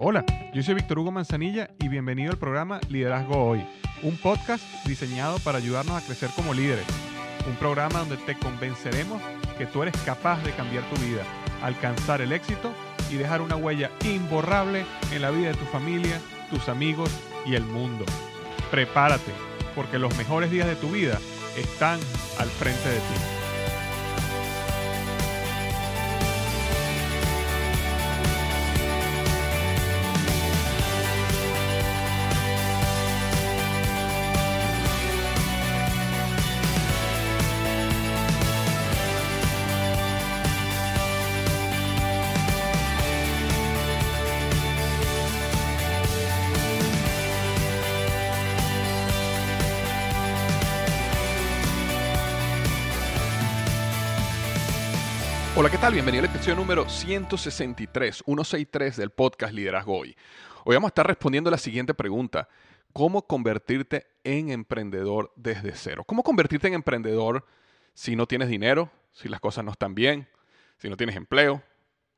Hola, yo soy Víctor Hugo Manzanilla y bienvenido al programa Liderazgo Hoy, un podcast diseñado para ayudarnos a crecer como líderes. Un programa donde te convenceremos que tú eres capaz de cambiar tu vida, alcanzar el éxito y dejar una huella imborrable en la vida de tu familia, tus amigos y el mundo. Prepárate, porque los mejores días de tu vida están al frente de ti. Hola, ¿qué tal? Bienvenido a la episodio número 163, 163 del podcast Liderazgo Hoy. Hoy vamos a estar respondiendo la siguiente pregunta. ¿Cómo convertirte en emprendedor desde cero? ¿Cómo convertirte en emprendedor si no tienes dinero, si las cosas no están bien, si no tienes empleo?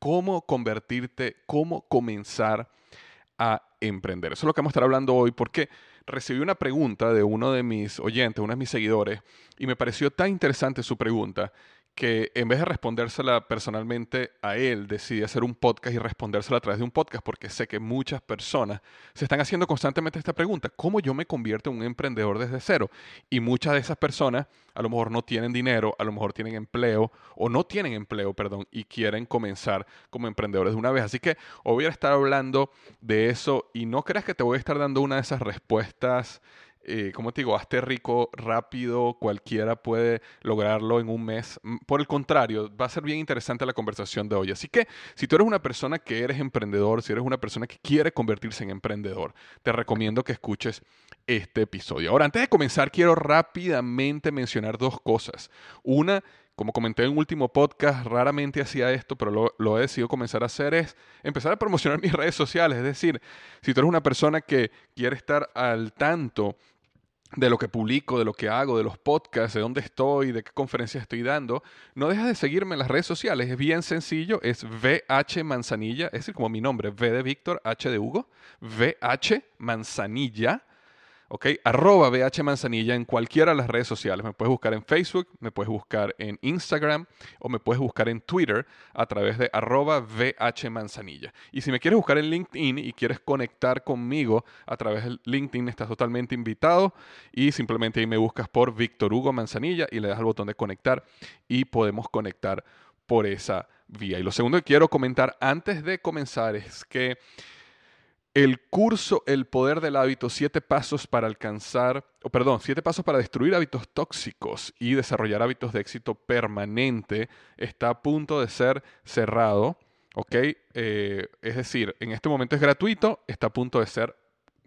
¿Cómo convertirte, cómo comenzar a emprender? Eso es lo que vamos a estar hablando hoy porque recibí una pregunta de uno de mis oyentes, uno de mis seguidores, y me pareció tan interesante su pregunta que en vez de respondérsela personalmente a él, decidí hacer un podcast y respondérsela a través de un podcast porque sé que muchas personas se están haciendo constantemente esta pregunta, ¿cómo yo me convierto en un emprendedor desde cero? Y muchas de esas personas a lo mejor no tienen dinero, a lo mejor tienen empleo o no tienen empleo, perdón, y quieren comenzar como emprendedores de una vez. Así que hoy voy a estar hablando de eso y no creas que te voy a estar dando una de esas respuestas eh, como te digo, hazte rico rápido, cualquiera puede lograrlo en un mes. Mm, por el contrario, va a ser bien interesante la conversación de hoy. Así que si tú eres una persona que eres emprendedor, si eres una persona que quiere convertirse en emprendedor, te recomiendo que escuches este episodio. Ahora, antes de comenzar, quiero rápidamente mencionar dos cosas. Una, como comenté en un último podcast, raramente hacía esto, pero lo, lo, he decidido comenzar a hacer, es empezar a promocionar mis redes sociales. Es decir, si tú eres una persona que quiere estar al tanto de lo que publico, de lo que hago, de los podcasts, de dónde estoy, de qué conferencias estoy dando, no dejas de seguirme en las redes sociales. Es bien sencillo, es VH Manzanilla, es decir, como mi nombre, V de Víctor, H de Hugo, VH Manzanilla ¿ok? Arroba BH Manzanilla en cualquiera de las redes sociales. Me puedes buscar en Facebook, me puedes buscar en Instagram o me puedes buscar en Twitter a través de arroba BH Manzanilla. Y si me quieres buscar en LinkedIn y quieres conectar conmigo a través de LinkedIn, estás totalmente invitado y simplemente ahí me buscas por Víctor Hugo Manzanilla y le das al botón de conectar y podemos conectar por esa vía. Y lo segundo que quiero comentar antes de comenzar es que el curso El Poder del Hábito, siete pasos para alcanzar, o perdón, siete pasos para destruir hábitos tóxicos y desarrollar hábitos de éxito permanente, está a punto de ser cerrado. ¿Ok? Eh, es decir, en este momento es gratuito, está a punto de ser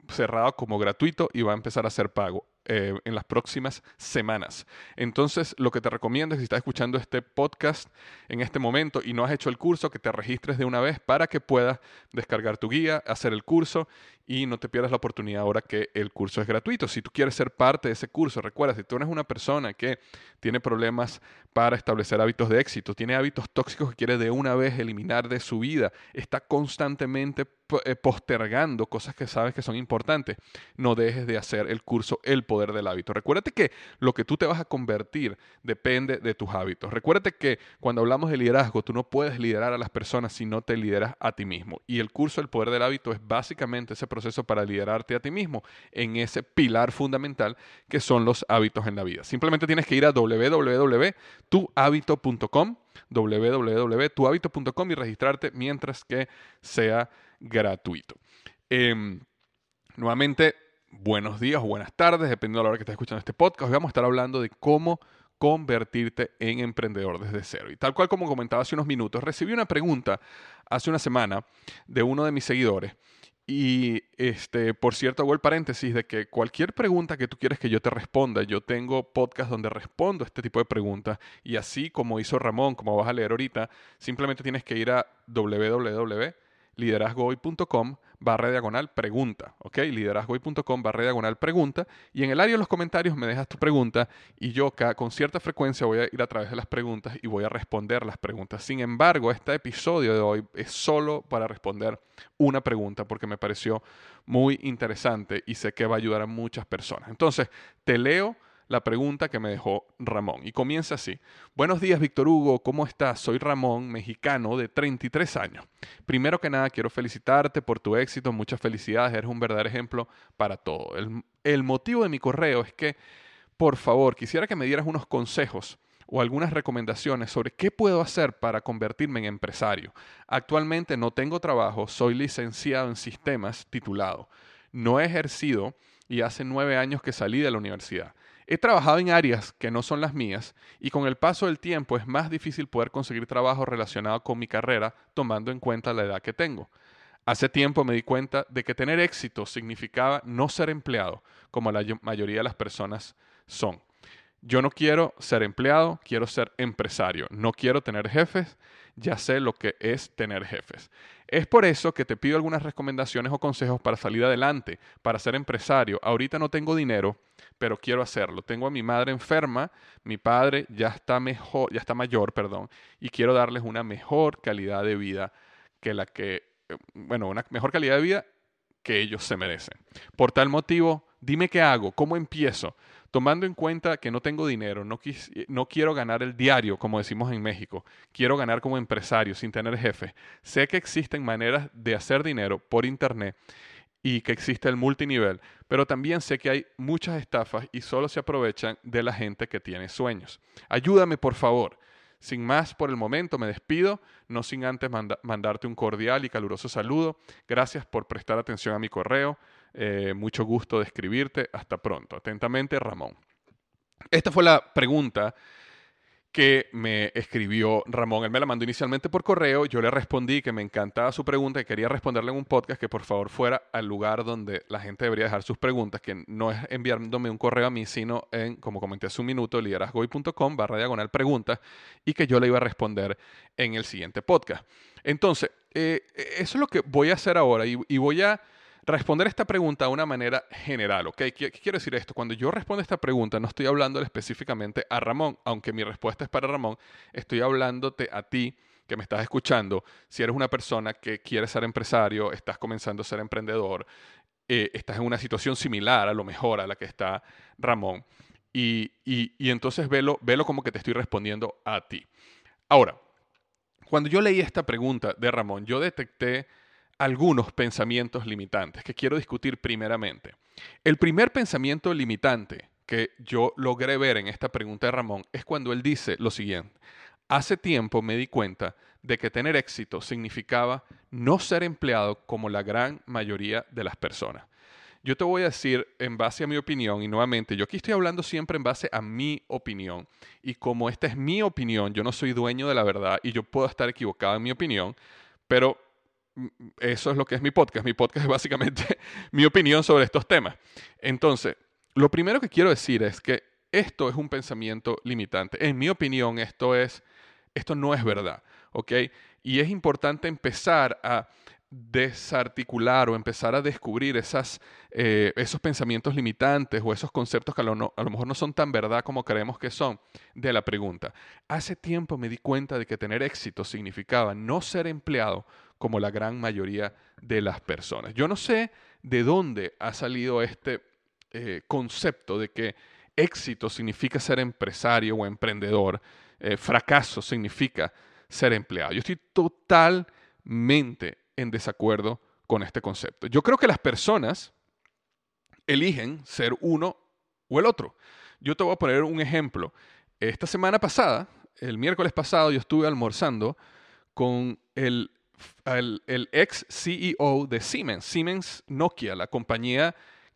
cerrado como gratuito y va a empezar a ser pago. Eh, en las próximas semanas. Entonces, lo que te recomiendo es si estás escuchando este podcast en este momento y no has hecho el curso, que te registres de una vez para que puedas descargar tu guía, hacer el curso y no te pierdas la oportunidad ahora que el curso es gratuito. Si tú quieres ser parte de ese curso, recuerda, si tú eres una persona que tiene problemas para establecer hábitos de éxito, tiene hábitos tóxicos que quiere de una vez eliminar de su vida, está constantemente postergando cosas que sabes que son importantes, no dejes de hacer el curso El Poder del Hábito. Recuérdate que lo que tú te vas a convertir depende de tus hábitos. Recuérdate que cuando hablamos de liderazgo, tú no puedes liderar a las personas si no te lideras a ti mismo. Y el curso El Poder del Hábito es básicamente ese proceso para liderarte a ti mismo en ese pilar fundamental que son los hábitos en la vida. Simplemente tienes que ir a www.tuhabito.com www.tuhabito.com y registrarte mientras que sea gratuito. Eh, nuevamente, buenos días o buenas tardes, dependiendo de la hora que estés escuchando este podcast. Hoy vamos a estar hablando de cómo convertirte en emprendedor desde cero. Y tal cual como comentaba hace unos minutos, recibí una pregunta hace una semana de uno de mis seguidores. Y este, por cierto, hago el paréntesis de que cualquier pregunta que tú quieres que yo te responda, yo tengo podcast donde respondo este tipo de preguntas. Y así como hizo Ramón, como vas a leer ahorita, simplemente tienes que ir a www liderazgohoy.com barra diagonal pregunta, ¿ok? Liderazgohoy.com barra diagonal pregunta y en el área de los comentarios me dejas tu pregunta y yo con cierta frecuencia voy a ir a través de las preguntas y voy a responder las preguntas. Sin embargo, este episodio de hoy es solo para responder una pregunta porque me pareció muy interesante y sé que va a ayudar a muchas personas. Entonces, te leo la pregunta que me dejó Ramón. Y comienza así. Buenos días, Víctor Hugo, ¿cómo estás? Soy Ramón, mexicano de 33 años. Primero que nada, quiero felicitarte por tu éxito, muchas felicidades, eres un verdadero ejemplo para todo. El, el motivo de mi correo es que, por favor, quisiera que me dieras unos consejos o algunas recomendaciones sobre qué puedo hacer para convertirme en empresario. Actualmente no tengo trabajo, soy licenciado en sistemas titulado. No he ejercido y hace nueve años que salí de la universidad. He trabajado en áreas que no son las mías y con el paso del tiempo es más difícil poder conseguir trabajo relacionado con mi carrera tomando en cuenta la edad que tengo. Hace tiempo me di cuenta de que tener éxito significaba no ser empleado, como la mayoría de las personas son. Yo no quiero ser empleado, quiero ser empresario. No quiero tener jefes, ya sé lo que es tener jefes. Es por eso que te pido algunas recomendaciones o consejos para salir adelante, para ser empresario. Ahorita no tengo dinero, pero quiero hacerlo. Tengo a mi madre enferma, mi padre ya está mejor, ya está mayor, perdón, y quiero darles una mejor calidad de vida que la que eh, bueno, una mejor calidad de vida que ellos se merecen. Por tal motivo, dime qué hago, cómo empiezo. Tomando en cuenta que no tengo dinero, no, quiero ganar el diario, como decimos en México, quiero ganar como empresario sin tener jefe. Sé que existen maneras de hacer dinero por Internet y que existe el multinivel, pero también sé que hay muchas estafas y solo se aprovechan de la gente que tiene sueños. Ayúdame, por favor. Sin más, por el momento me despido, no sin antes mandarte un cordial y caluroso saludo. Gracias por prestar atención a mi correo. Eh, mucho gusto de escribirte. Hasta pronto. Atentamente, Ramón. Esta fue la pregunta que me escribió Ramón. Él me la mandó inicialmente por correo. Yo le respondí que me encantaba su pregunta y quería responderle en un podcast que por favor fuera al lugar donde la gente debería dejar sus preguntas, que no es enviándome un correo a mí, sino en, como comenté hace un minuto, liderazgoy.com barra diagonal preguntas y que yo le iba a responder en el siguiente podcast. Entonces, eh, eso es lo que voy a hacer ahora y voy a responder esta pregunta de una manera general, ¿ok? ¿Qué, quiero decir esto? Cuando yo respondo esta pregunta, no estoy hablando específicamente a Ramón, aunque mi respuesta es para Ramón, estoy hablándote a ti que me estás escuchando, si eres una persona que quiere ser empresario, estás comenzando a ser emprendedor, eh, estás en una situación similar a lo mejor a la que está Ramón, y, y entonces velo, velo como que te estoy respondiendo a ti. Ahora, cuando yo leí esta pregunta de Ramón, yo detecté algunos pensamientos limitantes que quiero discutir primeramente. El primer pensamiento limitante que yo logré ver en esta pregunta de Ramón es cuando él dice lo siguiente. Hace tiempo me di cuenta de que tener éxito significaba no ser empleado como la gran mayoría de las personas. Yo te voy a decir en base a mi opinión, y nuevamente, yo aquí estoy hablando siempre en base a mi opinión, y como esta es mi opinión, yo no soy dueño de la verdad y yo puedo estar equivocado en mi opinión, pero eso es lo que es mi podcast. Mi podcast es básicamente mi opinión sobre estos temas. Entonces, lo primero que quiero decir es que esto es un pensamiento limitante. En mi opinión, esto es, esto no es verdad, ¿ok? Y es importante empezar a desarticular o empezar a descubrir esas, eh, esos pensamientos limitantes o esos conceptos que a lo, a lo, mejor no son tan verdad como creemos que son de la pregunta. Hace tiempo me di cuenta de que tener éxito significaba no ser empleado como la gran mayoría de las personas. Yo no sé de dónde ha salido este eh, concepto de que éxito significa ser empresario o emprendedor, eh, fracaso significa ser empleado. Yo estoy totalmente en desacuerdo con este concepto. Yo creo que las personas eligen ser uno o el otro. Yo te voy a poner un ejemplo. Esta semana pasada, el miércoles pasado, yo estuve almorzando con el el, ex CEO de Siemens, Siemens Nokia, la compañía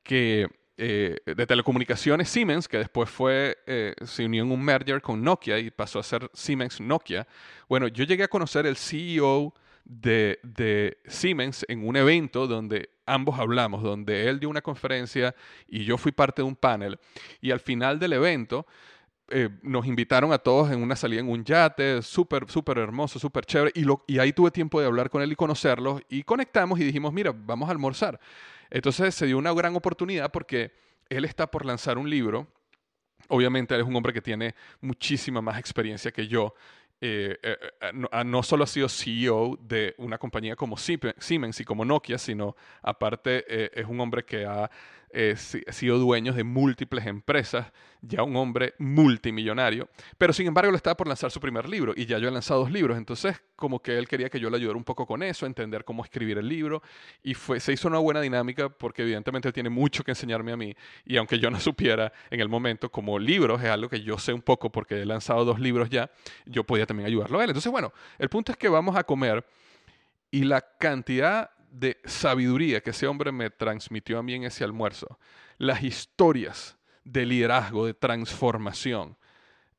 eh, de telecomunicaciones Siemens, que después fue, eh, se unió en un merger con Nokia y pasó a ser Siemens Nokia. Bueno, yo llegué a conocer el CEO de, de, Siemens en un evento donde ambos hablamos, donde él dio una conferencia y yo fui parte de un panel. Y al final del evento eh, nos invitaron a todos en una salida en un yate, súper, súper hermoso, súper chévere. Y, lo, y ahí tuve tiempo de hablar con él y conocerlo. Y conectamos y dijimos, mira, vamos a almorzar. Entonces se dio una gran oportunidad porque él está por lanzar un libro. Obviamente él es un hombre que tiene muchísima más experiencia que yo. Eh, eh, no, ah, no, solo ha sido CEO de una compañía como Siemens y como Nokia, sino aparte es un hombre que ha eh, sido dueño de múltiples empresas, ya un hombre multimillonario, pero sin embargo le estaba por lanzar su primer libro y ya yo he lanzado dos libros, entonces como que él quería que yo le ayudara un poco con eso, entender cómo escribir el libro y se hizo una buena dinámica porque evidentemente él tiene mucho que enseñarme a mí y aunque yo no supiera en el momento como libros es algo que yo sé un poco porque he lanzado dos libros ya, yo podía también ayudarlo a él. Entonces bueno, el punto es que vamos a comer y la cantidad de sabiduría que ese hombre me transmitió a mí en ese almuerzo, las historias de liderazgo, de transformación,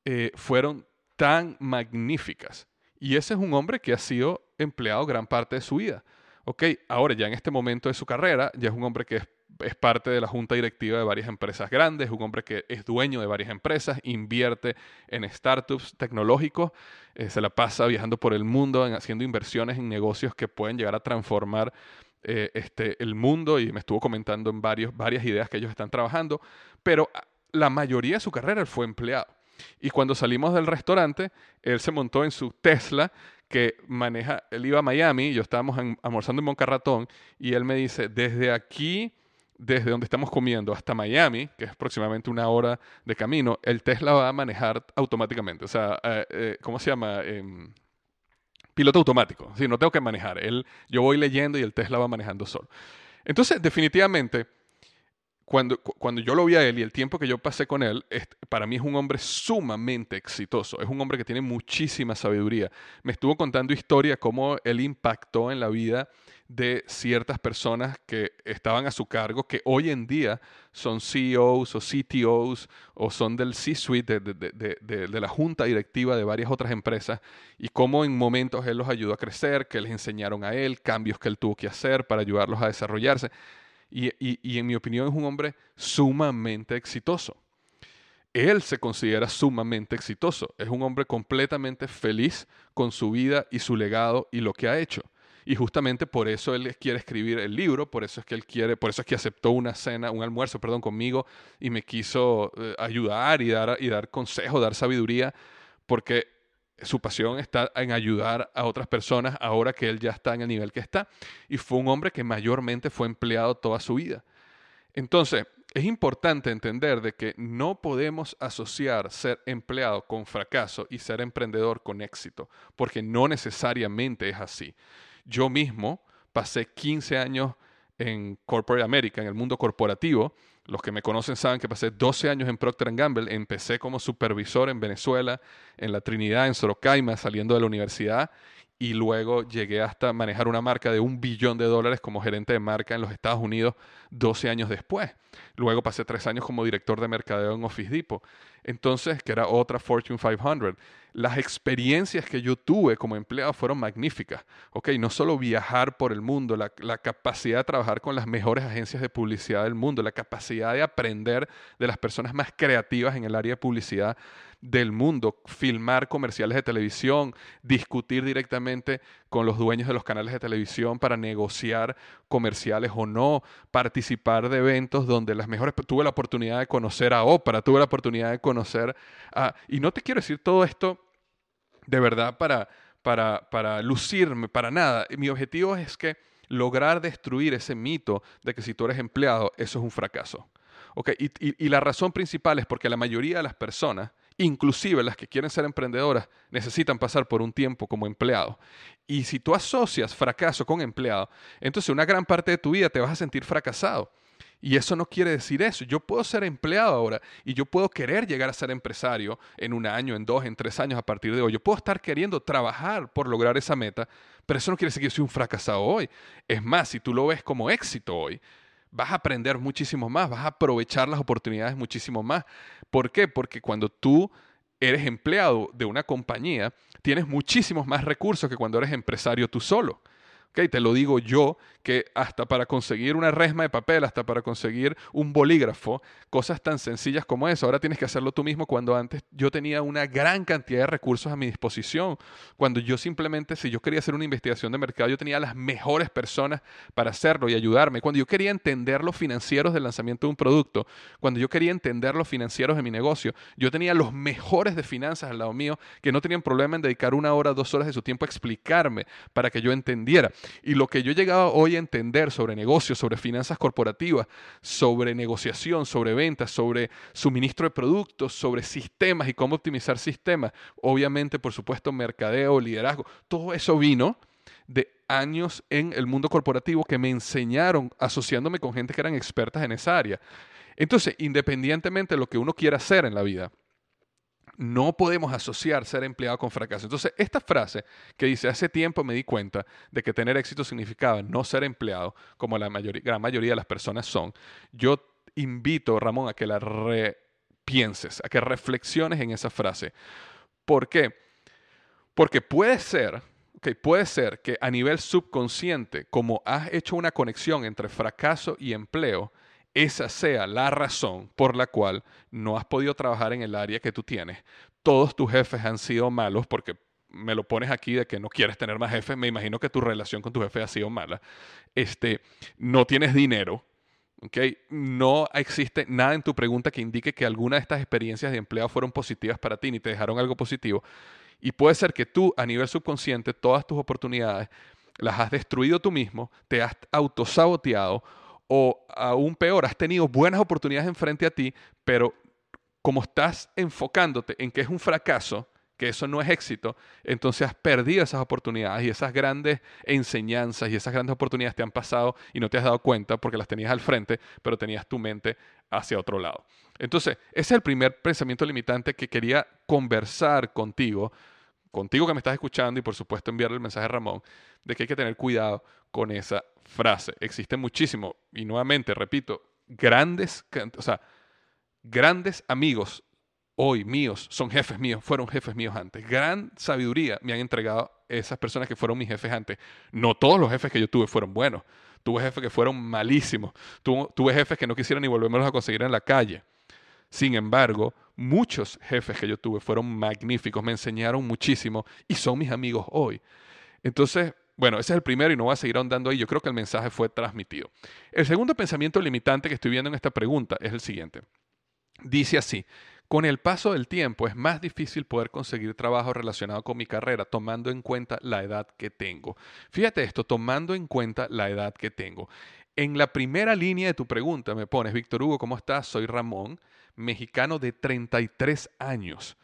eh, fueron tan magníficas. Y ese es un hombre que ha sido empleado gran parte de su vida. Ok, ahora ya en este momento de su carrera, ya es un hombre que es es parte de la junta directiva de varias empresas grandes, un hombre que es dueño de varias empresas, invierte en startups tecnológicos, eh, se la pasa viajando por el mundo, haciendo inversiones en negocios que pueden llegar a transformar eh, este, el mundo y me estuvo comentando en varios, varias ideas que ellos están trabajando, pero ah, la mayoría de su carrera fue empleado. Y cuando salimos del restaurante, él se montó en su Tesla que maneja, él iba a Miami, yo estábamos almorzando en Moncarratón y él me dice, desde aquí desde donde estamos comiendo hasta Miami, que es aproximadamente una hora de camino, el Tesla va a manejar automáticamente. O sea, eh, eh, ¿cómo se llama? Em, piloto automático. Sí, no tengo que manejar. Él, yo voy leyendo y el Tesla va manejando solo. Entonces, definitivamente, cuando, cuando yo lo vi a él y el tiempo que yo pasé con él, para mí es un hombre sumamente exitoso. Es un hombre que tiene muchísima sabiduría. Me estuvo contando historia cómo él impactó en la vida de ciertas personas que estaban a su cargo, que hoy en día son CEOs o CTOs o son del C-suite de, la junta directiva de varias otras empresas y cómo en momentos él los ayudó a crecer, que les enseñaron a él cambios que él tuvo que hacer para ayudarlos a desarrollarse. Y, en mi opinión es un hombre sumamente exitoso. Él se considera sumamente exitoso. Es un hombre completamente feliz con su vida y su legado y lo que ha hecho. Y justamente por eso él quiere escribir el libro, por eso es que él quiere, por eso es que aceptó una cena, un almuerzo, perdón, conmigo y me quiso eh, ayudar y dar, y dar consejo, dar sabiduría, porque su pasión está en ayudar a otras personas ahora que él ya está en el nivel que está. Y fue un hombre que mayormente fue empleado toda su vida. Entonces, es importante entender de que no podemos asociar ser empleado con fracaso y ser emprendedor con éxito, porque no necesariamente es así. Yo mismo pasé 15 años en Corporate America, en el mundo corporativo. Los que me conocen saben que pasé 12 años en Procter Gamble. Empecé como supervisor en Venezuela, en la Trinidad, en Sorocaima, saliendo de la universidad. Y luego llegué hasta manejar una marca de un billón de dólares como gerente de marca en los Estados Unidos 12 años después. Luego pasé tres años como director de mercadeo en Office Depot. Entonces, que era otra Fortune 500 las experiencias que yo tuve como empleado fueron magníficas. Ok, no solo viajar por el mundo, la, la, capacidad de trabajar con las mejores agencias de publicidad del mundo, la capacidad de aprender de las personas más creativas en el área de publicidad del mundo, filmar comerciales de televisión, discutir directamente con los dueños de los canales de televisión para negociar comerciales o no, participar de eventos donde las mejores, tuve la oportunidad de conocer a Oprah, tuve la oportunidad de conocer a, y no te quiero decir todo esto de verdad para, para, para lucirme, para nada. Mi objetivo es que lograr destruir ese mito de que si tú eres empleado, eso es un fracaso. Okay, y, y la razón principal es porque la mayoría de las personas inclusive las que quieren ser emprendedoras, necesitan pasar por un tiempo como empleado. Y si tú asocias fracaso con empleado, entonces una gran parte de tu vida te vas a sentir fracasado. Y eso no quiere decir eso. Yo puedo ser empleado ahora y yo puedo querer llegar a ser empresario en un año, en dos, en tres años a partir de hoy. Yo puedo estar queriendo trabajar por lograr esa meta, pero eso no quiere decir que yo soy un fracasado hoy. Es más, si tú lo ves como éxito hoy, vas a aprender muchísimo más, vas a aprovechar las oportunidades muchísimo más. ¿Por qué? Porque cuando tú eres empleado de una compañía, tienes muchísimos más recursos que cuando eres empresario tú solo. Okay, te lo digo yo, que hasta para conseguir una resma de papel, hasta para conseguir un bolígrafo, cosas tan sencillas como eso, ahora tienes que hacerlo tú mismo cuando antes yo tenía una gran cantidad de recursos a mi disposición. Cuando yo simplemente, si yo quería hacer una investigación de mercado, yo tenía las mejores personas para hacerlo y ayudarme. Cuando yo quería entender los financieros del lanzamiento de un producto, cuando yo quería entender los financieros de mi negocio, yo tenía los mejores de finanzas al lado mío que no tenían problema en dedicar una hora, dos horas de su tiempo a explicarme para que yo entendiera. Y lo que yo he llegado hoy a entender sobre negocios, sobre finanzas corporativas, sobre negociación, sobre ventas, sobre suministro de productos, sobre sistemas y cómo optimizar sistemas, obviamente, por supuesto, mercadeo, liderazgo, todo eso vino de años en el mundo corporativo que me enseñaron asociándome con gente que eran expertas en esa área. Entonces, independientemente de lo que uno quiera hacer en la vida, no podemos asociar ser empleado con fracaso. Entonces, esta frase que dice, hace tiempo me di cuenta de que tener éxito significaba no ser empleado, como la gran mayoría de las personas son, yo invito, Ramón, a que la repienses, a que reflexiones en esa frase. ¿Por qué? Porque puede ser, puede ser que a nivel subconsciente, como has hecho una conexión entre fracaso y empleo, esa sea la razón por la cual no has podido trabajar en el área que tú tienes. Todos tus jefes han sido malos porque me lo pones aquí de que no quieres tener más jefes, me imagino que tu relación con tu jefe ha sido mala. Este, no tienes dinero, ¿okay? No existe nada en tu pregunta que indique que alguna de estas experiencias de empleo fueron positivas para ti ni te dejaron algo positivo. Y puede ser que tú, a nivel subconsciente, todas tus oportunidades las has destruido tú mismo, te has autosaboteado o aún peor, has tenido buenas oportunidades enfrente a ti, pero como estás enfocándote en que es un fracaso, que eso no es éxito, entonces has perdido esas oportunidades y esas grandes enseñanzas y esas grandes oportunidades te han pasado y no te has dado cuenta porque las tenías al frente, pero tenías tu mente hacia otro lado. Entonces, ese es el primer pensamiento limitante que quería conversar contigo, contigo que me estás escuchando y por supuesto enviarle el mensaje a Ramón, de que hay que tener cuidado con esa frase. Existe muchísimo, y nuevamente, repito, grandes, o sea, grandes amigos hoy míos, son jefes míos, fueron jefes míos antes. Gran sabiduría me han entregado esas personas que fueron mis jefes antes. No todos los jefes que yo tuve fueron buenos. Tuve jefes que fueron malísimos. Tuve, jefes que no quisieron ni volverme a conseguir en la calle. Sin embargo, muchos jefes que yo tuve fueron magníficos, me enseñaron muchísimo y son mis amigos hoy. Entonces, bueno, ese es el primero y no voy a seguir ahondando ahí. Yo creo que el mensaje fue transmitido. El segundo pensamiento limitante que estoy viendo en esta pregunta es el siguiente. Dice así, con el paso del tiempo es más difícil poder conseguir trabajo relacionado con mi carrera tomando en cuenta la edad que tengo. Fíjate esto, tomando en cuenta la edad que tengo. En la primera línea de tu pregunta me pones, Víctor Hugo, ¿cómo estás? Soy Ramón, mexicano de 33 años.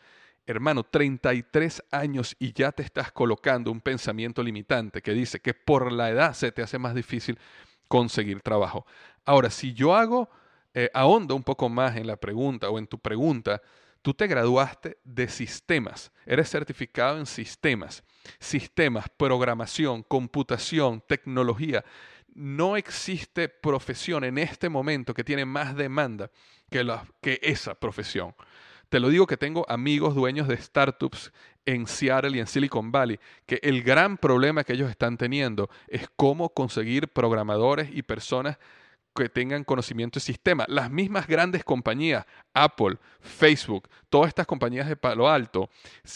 Hermano, 33 años y ya te estás colocando un pensamiento limitante que dice que por la edad se te hace más difícil conseguir trabajo. Ahora, si yo hago, eh, ahondo un poco más en la pregunta o en tu pregunta, tú te graduaste de sistemas, eres certificado en sistemas, sistemas, programación, computación, tecnología. No existe profesión en este momento que tiene más demanda que, que esa profesión. Te lo digo que tengo amigos dueños de startups en Seattle y en Silicon Valley, que el gran problema que ellos están teniendo es cómo conseguir programadores y personas que tengan conocimiento de sistema. Las mismas grandes compañías, Apple, Facebook, todas estas compañías de Palo Alto,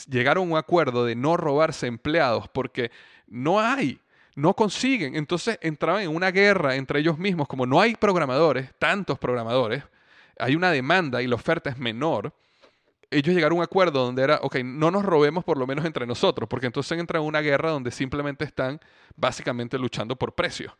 llegaron a un acuerdo de no robarse empleados porque no hay, no consiguen. Entonces entraban en una guerra entre ellos mismos, como no hay programadores, tantos programadores, hay una demanda y la oferta es menor ellos llegaron a un acuerdo donde era, ok, no nos robemos por lo menos entre nosotros, porque entonces entra en una guerra donde simplemente están básicamente luchando por precios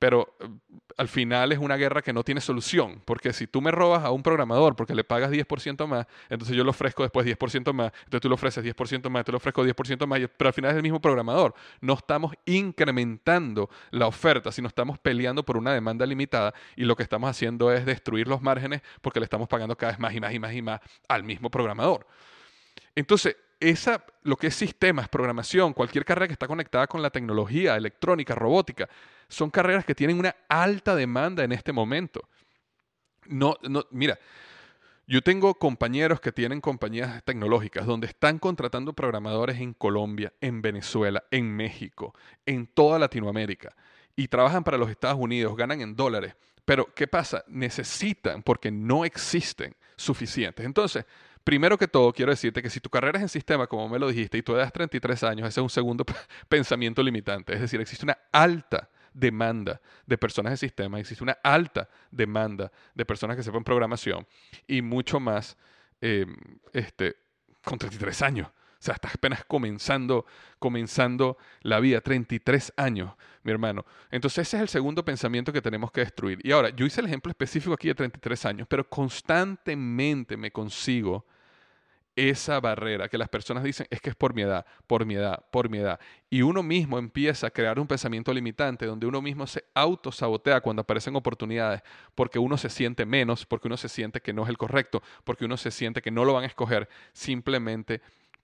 pero eh, al final es una guerra que no tiene solución, porque si tú me robas a un programador porque le pagas 10% más, entonces yo le ofrezco después 10% más, entonces tú le ofreces 10% más, tú le ofrezco 10% más, pero al final es el mismo programador. No estamos incrementando la oferta, sino estamos peleando por una demanda limitada y lo que estamos haciendo es destruir los márgenes porque le estamos pagando cada vez más y más y más y más al mismo programador. Entonces, esa, lo que es sistemas, programación, cualquier carrera que está conectada con la tecnología, electrónica, robótica, son carreras que tienen una alta demanda en este momento. No, no, mira, yo tengo compañeros que tienen compañías tecnológicas donde están contratando programadores en Colombia, en Venezuela, en México, en toda Latinoamérica y trabajan para los Estados Unidos, ganan en dólares. Pero, ¿qué pasa? Necesitan, porque no existen suficientes. Entonces, primero que todo, quiero decirte que si tu carrera es en sistema, como me lo dijiste, y tú das 33 años, ese es un segundo pensamiento limitante. Es decir, existe una alta demanda de personas de sistema, existe una alta demanda de personas que sepan programación y mucho más eh, este, con 33 años. O sea, estás apenas comenzando, comenzando la vida, 33 años, mi hermano. Entonces ese es el segundo pensamiento que tenemos que destruir. Y ahora, yo hice el ejemplo específico aquí de 33 años, pero constantemente me consigo esa barrera que las personas dicen es que es por mi edad, por mi edad, por mi edad. Y uno mismo empieza a crear un pensamiento limitante donde uno mismo se autosabotea cuando aparecen oportunidades porque uno se siente menos, porque uno se siente que no es el correcto, porque uno se siente que no lo van a escoger simplemente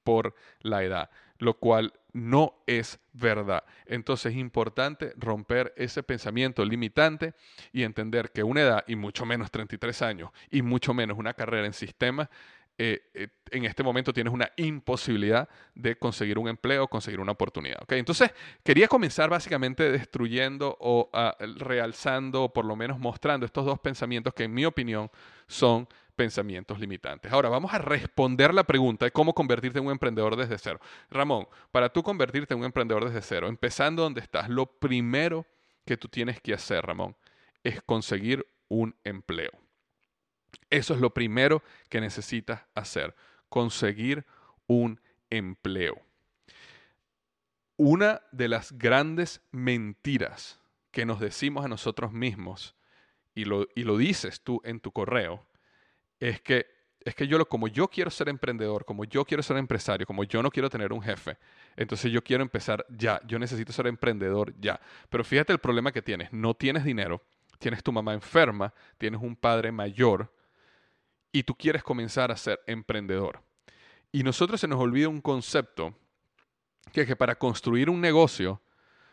por la edad, lo cual no es verdad. Entonces es importante romper ese pensamiento limitante y entender que una edad, y mucho menos 33 años, y mucho menos una carrera en sistema, eh, eh, en este momento tienes una imposibilidad de conseguir un empleo, conseguir una oportunidad. Entonces, quería comenzar básicamente destruyendo o ah, realzando, o por lo menos mostrando estos dos pensamientos que en mi opinión son pensamientos limitantes. Ahora vamos a responder la pregunta de cómo convertirte en un emprendedor desde cero. Ramón, para tú convertirte en un emprendedor desde cero, empezando donde estás, lo primero que tú tienes que hacer, Ramón, es conseguir un empleo. Eso es lo primero que necesitas hacer, conseguir un empleo. Una de las grandes mentiras que nos decimos a nosotros mismos, y lo, y lo dices tú en tu correo, es que, es que yo, lo, como yo quiero ser emprendedor, como yo quiero ser empresario, como yo no quiero tener un jefe, entonces yo quiero empezar ya, yo necesito ser emprendedor ya. Pero fíjate el problema que tienes, no tienes dinero, tienes tu mamá enferma, tienes un padre mayor y tú quieres comenzar a ser emprendedor. Y nosotros se nos olvida un concepto que es que para construir un negocio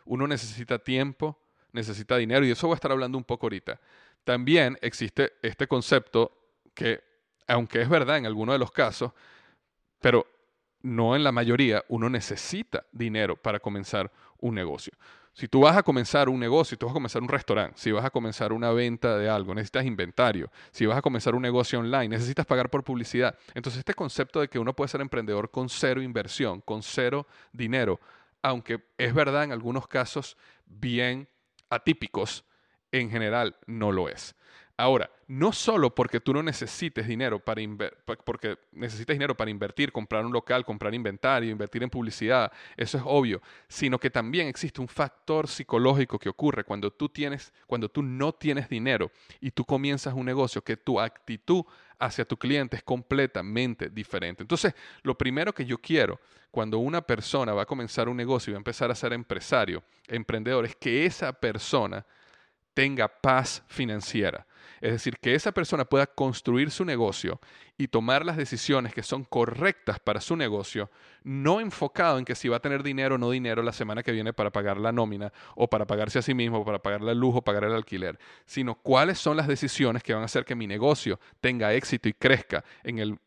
uno necesita tiempo, necesita dinero y eso voy a estar hablando un poco ahorita. También existe este concepto que, aunque es verdad en algunos de los casos, pero no en la mayoría, uno necesita dinero para comenzar un negocio. Si tú vas a comenzar un negocio, si tú vas a comenzar un restaurante, si vas a comenzar una venta de algo, necesitas inventario. Si vas a comenzar un negocio online, necesitas pagar por publicidad. Entonces, este concepto de que uno puede ser emprendedor con cero inversión, con cero dinero, aunque es verdad en algunos casos bien atípicos, en general no lo es. Ahora, no solo porque tú no necesites dinero para porque necesitas dinero para invertir, comprar un local, comprar inventario, invertir en publicidad, eso es obvio, sino que también existe un factor psicológico que ocurre cuando tú tienes, cuando tú no tienes dinero y tú comienzas un negocio, que tu actitud hacia tu cliente es completamente diferente. Entonces, lo primero que yo quiero cuando una persona va a comenzar un negocio y va a empezar a ser empresario, emprendedor, es que esa persona tenga paz financiera es decir, que esa persona pueda construir su negocio y tomar las decisiones que son correctas para su negocio, no enfocado en que si va a tener dinero o no dinero la semana que viene para pagar la nómina o para pagarse a sí mismo, o para pagar el lujo, pagar el alquiler, sino cuáles son las decisiones que van a hacer que mi negocio tenga éxito y crezca en el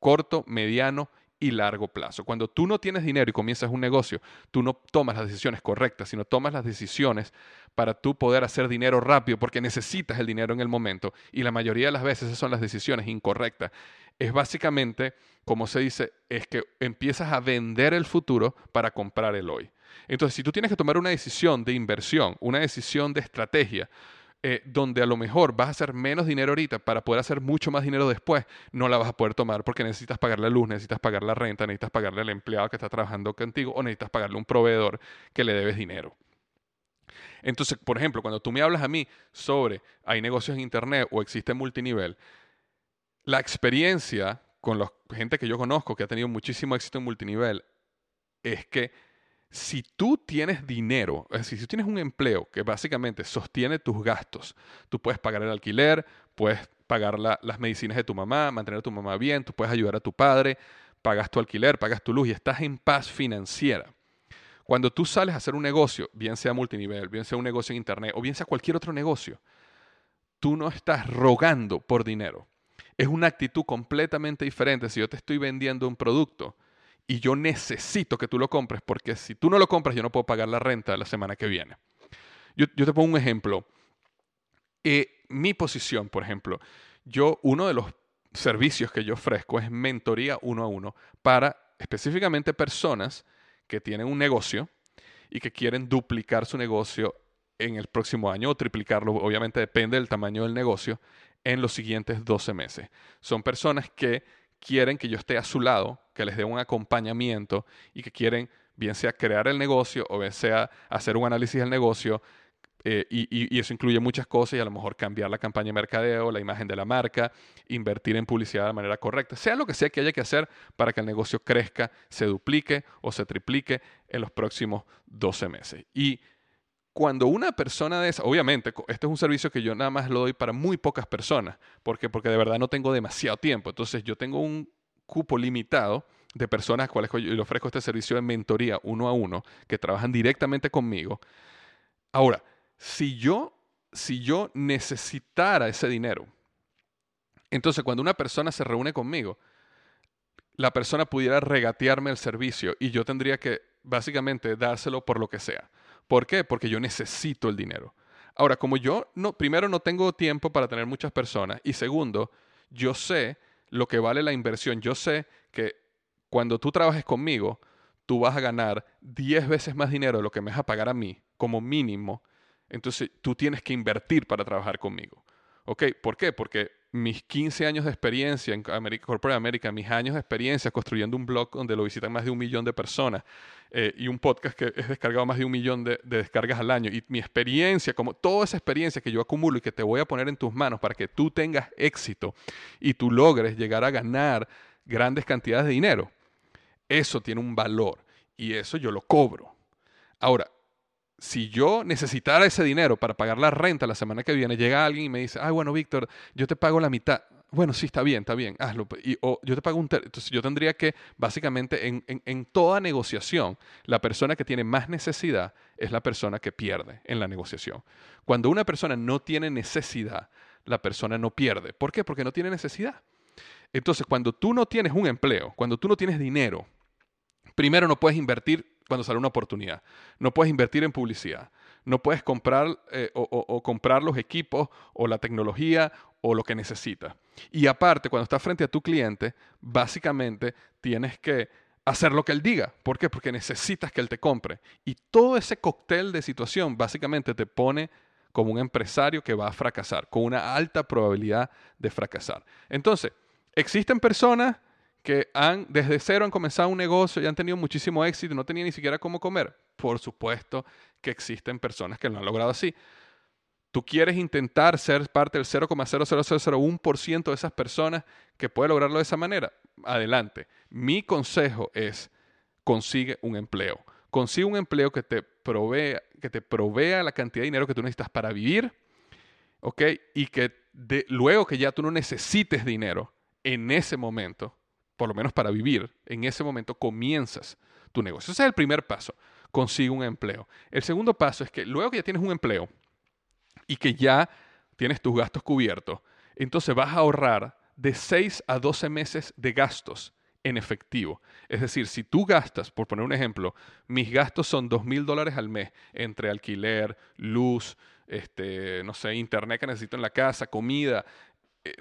corto, mediano y largo plazo. Cuando tú no tienes dinero y comienzas un negocio, tú no tomas las decisiones correctas, sino tomas las decisiones para tú poder hacer dinero rápido porque necesitas el dinero en el momento y la mayoría de las veces esas son las decisiones incorrectas. Es básicamente, como se dice, es que empiezas a vender el futuro para comprar el hoy. Entonces, si tú tienes que tomar una decisión de inversión, una decisión de estrategia, eh, donde a lo mejor vas a hacer menos dinero ahorita para poder hacer mucho más dinero después, no la vas a poder tomar porque necesitas pagar la luz, necesitas pagar la renta, necesitas pagarle al empleado que está trabajando contigo o necesitas pagarle a un proveedor que le debes dinero. Entonces, por ejemplo, cuando tú me hablas a mí sobre hay negocios en Internet o existe multinivel, la experiencia con la gente que yo conozco que ha tenido muchísimo éxito en multinivel es que si tú tienes dinero, es decir, si tú tienes un empleo que básicamente sostiene tus gastos, tú puedes pagar el alquiler, puedes pagar las medicinas de tu mamá, mantener a tu mamá bien, tú puedes ayudar a tu padre, pagas tu alquiler, pagas tu luz y estás en paz financiera. Cuando tú sales a hacer un negocio, bien sea multinivel, bien sea un negocio en internet o bien sea cualquier otro negocio, tú no estás rogando por dinero. Es una actitud completamente diferente si yo te estoy vendiendo un producto y yo necesito que tú lo compres porque si tú no lo compras yo no puedo pagar la renta la semana que viene. Yo, te pongo un ejemplo. Eh, mi posición, por ejemplo, yo uno de los servicios que yo ofrezco es mentoría uno a uno para específicamente personas que tienen un negocio y que quieren duplicar su negocio en el próximo año o triplicarlo, obviamente depende del tamaño del negocio, en los siguientes 12 meses. Son personas que quieren que yo esté a su lado, que les dé un acompañamiento y que quieren bien sea crear el negocio o bien sea hacer un análisis del negocio, eh, y, eso incluye muchas cosas y a lo mejor cambiar la campaña de mercadeo, la imagen de la marca, invertir en publicidad de manera correcta, sea lo que sea que haya que hacer para que el negocio crezca, se duplique o se triplique en los próximos 12 meses. Y cuando una persona de esa, obviamente, este es un servicio que yo nada más lo doy para muy pocas personas, porque porque de verdad no tengo demasiado tiempo, entonces yo tengo un cupo limitado de personas a cuales yo le ofrezco este servicio de mentoría uno a uno, que trabajan directamente conmigo. Ahora, si yo, si yo necesitara ese dinero, entonces cuando una persona se reúne conmigo, la persona pudiera regatearme el servicio y yo tendría que básicamente dárselo por lo que sea. ¿Por qué? Porque yo necesito el dinero. Ahora, como yo no, primero no tengo tiempo para tener muchas personas y segundo, yo sé lo que vale la inversión. Yo sé que cuando tú trabajes conmigo, tú vas a ganar 10 veces más dinero de lo que me vas a pagar a mí como mínimo entonces tú tienes que invertir para trabajar conmigo. ¿Ok? ¿Por qué? Porque mis 15 años de experiencia en America, Corporate America, mis años de experiencia construyendo un blog donde lo visitan más de un millón de personas eh, y un podcast que es descargado más de un millón de, de, descargas al año y mi experiencia, como toda esa experiencia que yo acumulo y que te voy a poner en tus manos para que tú tengas éxito y tú logres llegar a ganar grandes cantidades de dinero, eso tiene un valor y eso yo lo cobro. Ahora, si yo necesitara ese dinero para pagar la renta la semana que viene, llega alguien y me dice, ay, bueno, Víctor, yo te pago la mitad. Bueno, sí, está bien, está bien, hazlo. Y, o yo te pago un tercio. Entonces yo tendría que, básicamente, en, en, toda negociación, la persona que tiene más necesidad es la persona que pierde en la negociación. Cuando una persona no tiene necesidad, la persona no pierde. ¿Por qué? Porque no tiene necesidad. Entonces, cuando tú no tienes un empleo, cuando tú no tienes dinero, primero no puedes invertir cuando sale una oportunidad. No puedes invertir en publicidad. No puedes comprar eh, o, comprar los equipos o la tecnología o lo que necesitas. Y aparte, cuando estás frente a tu cliente, básicamente tienes que hacer lo que él diga. ¿Por qué? Porque necesitas que él te compre. Y todo ese cóctel de situación básicamente te pone como un empresario que va a fracasar, con una alta probabilidad de fracasar. Entonces, existen personas que han desde cero han comenzado un negocio y han tenido muchísimo éxito y no tenían ni siquiera cómo comer. Por supuesto que existen personas que lo han logrado así. Tú quieres intentar ser parte del 0,00001% de esas personas que puede lograrlo de esa manera. Adelante. Mi consejo es consigue un empleo. Consigue un empleo que te provea, que te provea la cantidad de dinero que tú necesitas para vivir, ¿ok? Y que luego que ya tú no necesites dinero, en ese momento por lo menos para vivir, en ese momento comienzas tu negocio. Ese es el primer paso, consigue un empleo. El segundo paso es que luego que ya tienes un empleo y que ya tienes tus gastos cubiertos, entonces vas a ahorrar de 6 a 12 meses de gastos en efectivo. Es decir, si tú gastas, por poner un ejemplo, mis gastos son 2 mil dólares al mes entre alquiler, luz, este, no sé, internet que necesito en la casa, comida,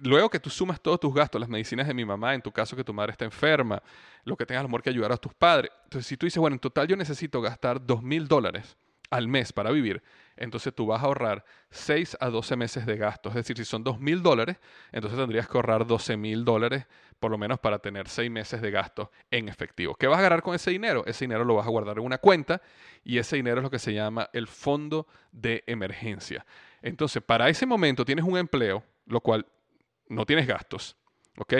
luego que tú sumas todos tus gastos, las medicinas de mi mamá, en tu caso que tu madre está enferma, lo que tengas el amor que ayudar a tus padres. Entonces, si tú dices, bueno, en total yo necesito gastar dos mil dólares al mes para vivir, entonces tú vas a ahorrar 6 a 12 meses de gastos. Es decir, si son dos mil dólares, entonces tendrías que ahorrar 12 mil dólares por lo menos para tener 6 meses de gastos en efectivo. ¿Qué vas a ganar con ese dinero? Ese dinero lo vas a guardar en una cuenta y ese dinero es lo que se llama el fondo de emergencia. Entonces, para ese momento tienes un empleo, lo cual no tienes gastos, ¿ok?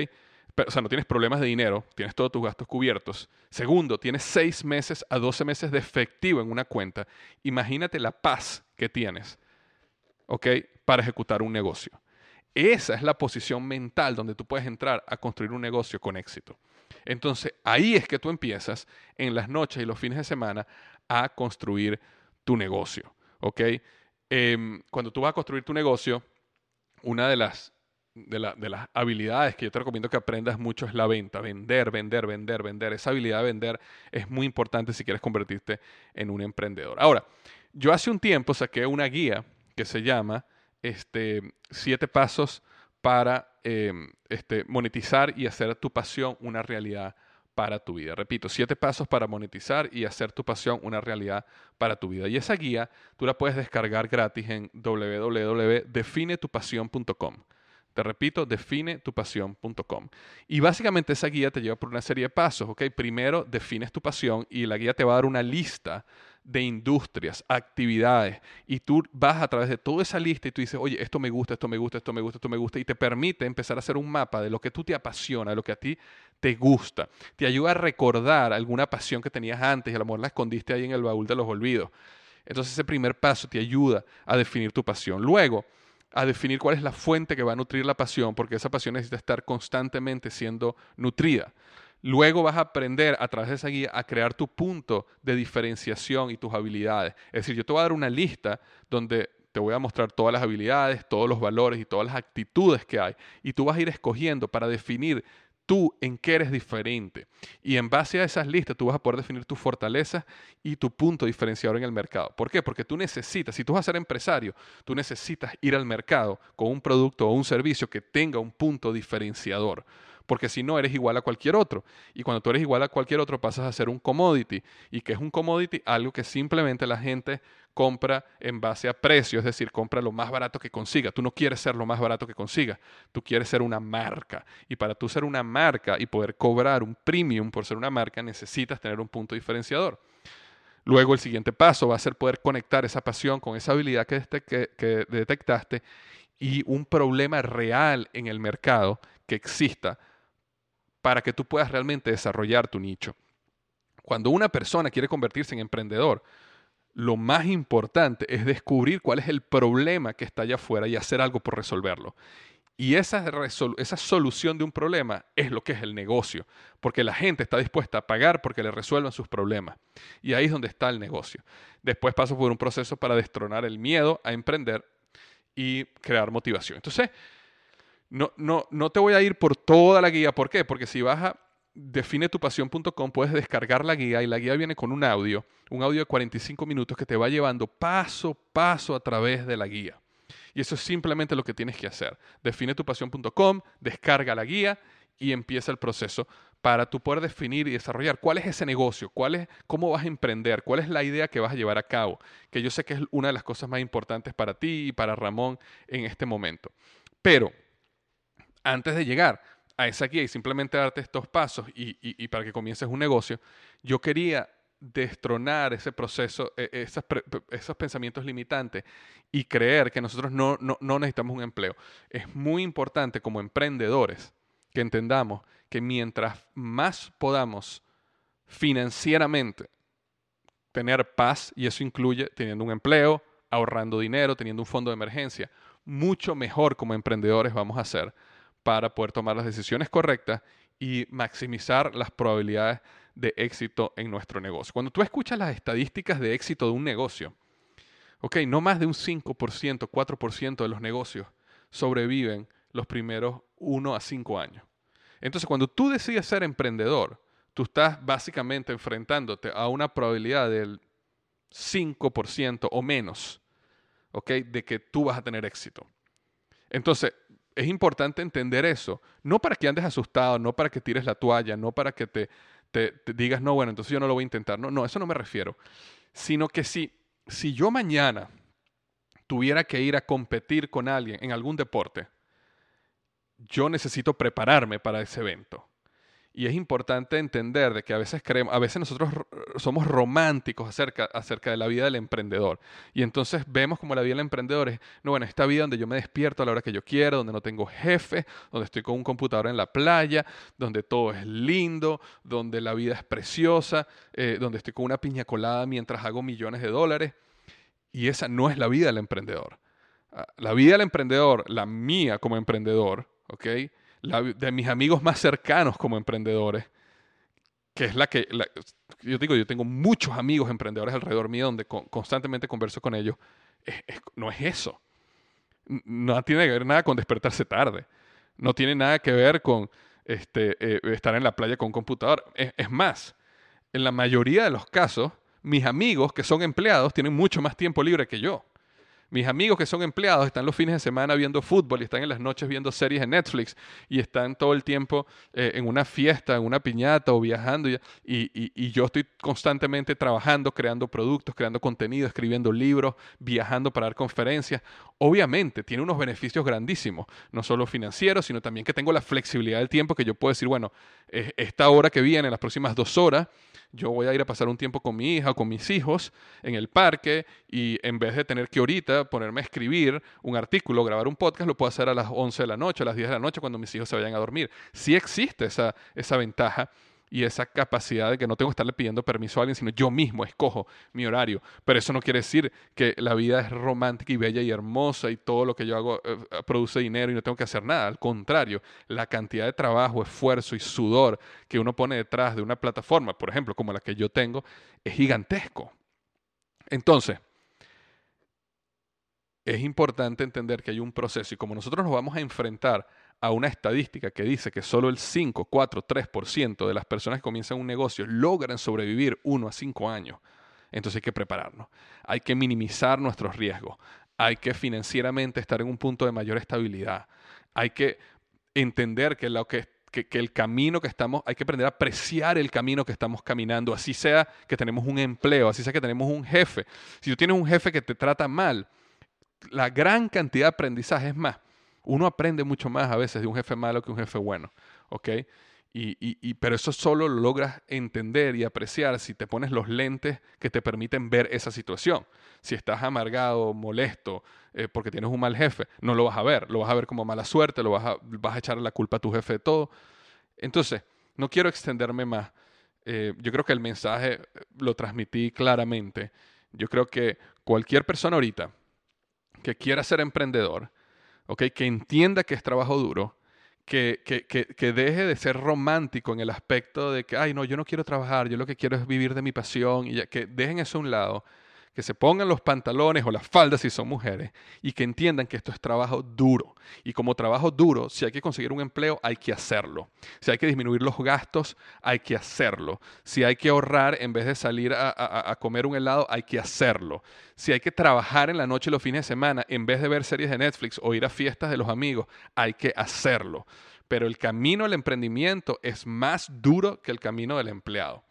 o sea, no tienes problemas de dinero, tienes todos tus gastos cubiertos. Segundo, tienes seis meses a 12 meses de efectivo en una cuenta. Imagínate la paz que tienes, ¿ok? Para ejecutar un negocio. Esa es la posición mental donde tú puedes entrar a construir un negocio con éxito. Entonces ahí es que tú empiezas en las noches y los fines de semana a construir tu negocio. ¿Ok? Em, cuando tú vas a construir tu negocio, una de las, de, las habilidades que yo te recomiendo que aprendas mucho es la venta. Vender, vender, vender, vender. Esa habilidad de vender es muy importante si quieres convertirte en un emprendedor. Ahora, yo hace un tiempo saqué una guía que se llama este, Siete Pasos para em, este, monetizar y hacer tu pasión una realidad para tu vida. Repito, siete pasos para monetizar y hacer tu pasión una realidad para tu vida. Y esa guía tú la puedes descargar gratis en www.definetupasión.com. Te repito, definetupasión.com. Y básicamente esa guía te lleva por una serie de pasos, ¿ok? Primero defines tu pasión y la guía te va a dar una lista de industrias, actividades, y tú vas a través de toda esa lista y tú dices, oye, esto me gusta, esto me gusta, esto me gusta, esto me gusta, y te permite empezar a hacer un mapa de lo que tú te apasiona, de lo que a ti te gusta. Te ayuda a recordar alguna pasión que tenías antes y a lo mejor la escondiste ahí en el baúl de los olvidos. Entonces ese primer paso te ayuda a definir tu pasión. Luego, a definir cuál es la fuente que va a nutrir la pasión, porque esa pasión necesita estar constantemente siendo nutrida. Luego vas a aprender a través de esa guía a crear tu punto de diferenciación y tus habilidades. Es decir, yo te voy a dar una lista donde te voy a mostrar todas las habilidades, todos los valores y todas las actitudes que hay. Y tú vas a ir escogiendo para definir tú en qué eres diferente. Y en base a esas listas tú vas a poder definir tus fortalezas y tu punto diferenciador en el mercado. ¿Por qué? Porque tú necesitas, si tú vas a ser empresario, tú necesitas ir al mercado con un producto o un servicio que tenga un punto diferenciador porque si no eres igual a cualquier otro. Y cuando tú eres igual a cualquier otro pasas a ser un commodity. ¿Y que es un commodity? Algo que simplemente la gente compra en base a precio, es decir, compra lo más barato que consiga. Tú no quieres ser lo más barato que consiga, tú quieres ser una marca. Y para tú ser una marca y poder cobrar un premium por ser una marca, necesitas tener un punto diferenciador. Luego el siguiente paso va a ser poder conectar esa pasión con esa habilidad que, que detectaste y un problema real en el mercado que exista para que tú puedas realmente desarrollar tu nicho. Cuando una persona quiere convertirse en emprendedor, lo más importante es descubrir cuál es el problema que está allá afuera y hacer algo por resolverlo. Y esa, solución de un problema es lo que es el negocio, porque la gente está dispuesta a pagar porque le resuelvan sus problemas. Y ahí es donde está el negocio. Después paso por un proceso para destronar el miedo a emprender y crear motivación. Entonces, no, no, no te voy a ir por toda la guía. ¿Por qué? Porque si vas a definetupasión.com puedes descargar la guía y la guía viene con un audio, un audio de 45 minutos que te va llevando paso a paso a través de la guía. Y eso es simplemente lo que tienes que hacer. Definetupasión.com, descarga la guía y empieza el proceso para tú poder definir y desarrollar cuál es ese negocio, cuál es, cómo vas a emprender, cuál es la idea que vas a llevar a cabo, que yo sé que es una de las cosas más importantes para ti y para Ramón en este momento. Pero antes de llegar a esa guía y simplemente darte estos pasos y, para que comiences un negocio, yo quería destronar ese proceso, e, esos, pensamientos limitantes y creer que nosotros no, no necesitamos un empleo. Es muy importante como emprendedores que entendamos que mientras más podamos financieramente tener paz, y eso incluye teniendo un empleo, ahorrando dinero, teniendo un fondo de emergencia, mucho mejor como emprendedores vamos a ser para poder tomar las decisiones correctas y maximizar las probabilidades de éxito en nuestro negocio. Cuando tú escuchas las estadísticas de éxito de un negocio, ok, no más de un 5%, 4% de los negocios sobreviven los primeros 1 a 5 años. Entonces, cuando tú decides ser emprendedor, tú estás básicamente enfrentándote a una probabilidad del 5% o menos. De que tú vas a tener éxito. Entonces, es importante entender eso, no para que andes asustado, no para que tires la toalla, no para que te, digas, no, bueno, entonces yo no lo voy a intentar. No, no, eso no me refiero. Sino que si, si yo mañana tuviera que ir a competir con alguien en algún deporte, yo necesito prepararme para ese evento. Y es importante entender de que a veces creemos, a veces nosotros somos románticos acerca, acerca de la vida del emprendedor. Y entonces vemos como la vida del emprendedor es, no, bueno, esta vida donde yo me despierto a la hora que yo quiero, donde no tengo jefe, donde estoy con un computador en la playa, donde todo es lindo, donde la vida es preciosa, eh, donde estoy con una piña colada mientras hago millones de dólares. Y esa no es la vida del emprendedor. Ah, la vida del emprendedor, la mía como emprendedor, ¿ok? De mis amigos más cercanos como emprendedores, que es la que, yo digo, yo tengo muchos amigos emprendedores alrededor mío donde constantemente converso con ellos, no es eso. No tiene que ver nada con despertarse tarde. No tiene nada que ver con este, eh, estar en la playa con un computador. es más, en la mayoría de los casos, mis amigos que son empleados tienen mucho más tiempo libre que yo. Mis amigos que son empleados están los fines de semana viendo fútbol y están en las noches viendo series en Netflix y están todo el tiempo eh, en una fiesta, en una piñata o viajando. Y, yo estoy constantemente trabajando, creando productos, creando contenido, escribiendo libros, viajando para dar conferencias. Obviamente tiene unos beneficios grandísimos, no solo financieros, sino también que tengo la flexibilidad del tiempo que yo puedo decir, bueno, esta hora que viene, las próximas dos horas, yo voy a ir a pasar un tiempo con mi hija o con mis hijos en el parque y en vez de tener que ahorita ponerme a escribir un artículo, grabar un podcast, lo puedo hacer a las 11 de la noche, a las 10 de la noche cuando mis hijos se vayan a dormir. Sí existe esa, esa ventaja y esa capacidad de que no tengo que estarle pidiendo permiso a alguien, sino yo mismo escojo mi horario. Pero eso no quiere decir que la vida es romántica y bella y hermosa y todo lo que yo hago eh, eh, produce dinero y no tengo que hacer nada. Al contrario, la cantidad de trabajo, esfuerzo y sudor que uno pone detrás de una plataforma, por ejemplo, como la que yo tengo, es gigantesco. Entonces, es importante entender que hay un proceso y como nosotros nos vamos a enfrentar a una estadística que dice que solo el 5, 4, 3% de las personas que comienzan un negocio logran sobrevivir 1 a 5 años, entonces hay que prepararnos. Hay que minimizar nuestros riesgos. Hay que financieramente estar en un punto de mayor estabilidad. Hay que entender que, que, el camino que estamos, hay que aprender a apreciar el camino que estamos caminando, así sea que tenemos un empleo, así sea que tenemos un jefe. Si tú tienes un jefe que te trata mal, la gran cantidad de aprendizaje es más uno aprende mucho más a veces de un jefe malo que un jefe bueno, ¿ok? Y, y, pero eso solo lo logras entender y apreciar si te pones los lentes que te permiten ver esa situación. Si estás amargado, molesto, eh, porque tienes un mal jefe, no lo vas a ver, lo vas a ver como mala suerte, lo vas a, vas a echar la culpa a tu jefe de todo. Entonces, no quiero extenderme más. Eh, yo creo que el mensaje eh, lo transmití claramente. Yo creo que cualquier persona ahorita que quiera ser emprendedor, que entienda que es trabajo duro, que, que, que, deje de ser romántico en el aspecto de que, ay, no, yo no quiero trabajar, yo lo que quiero es vivir de mi pasión, y que dejen eso a un lado que se pongan los pantalones o las faldas si son mujeres y que entiendan que esto es trabajo duro. Y como trabajo duro, si hay que conseguir un empleo, hay que hacerlo. Si hay que disminuir los gastos, hay que hacerlo. Si hay que ahorrar en vez de salir a, comer un helado, hay que hacerlo. Si hay que trabajar en la noche y los fines de semana, en vez de ver series de Netflix o ir a fiestas de los amigos, hay que hacerlo. Pero el camino al emprendimiento es más duro que el camino del empleado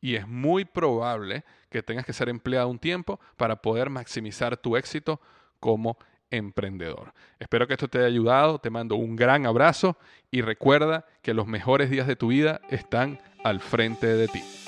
y es muy probable que tengas que ser empleado un tiempo para poder maximizar tu éxito como emprendedor. Espero que esto te haya ayudado, te mando un gran abrazo y recuerda que los mejores días de tu vida están al frente de ti.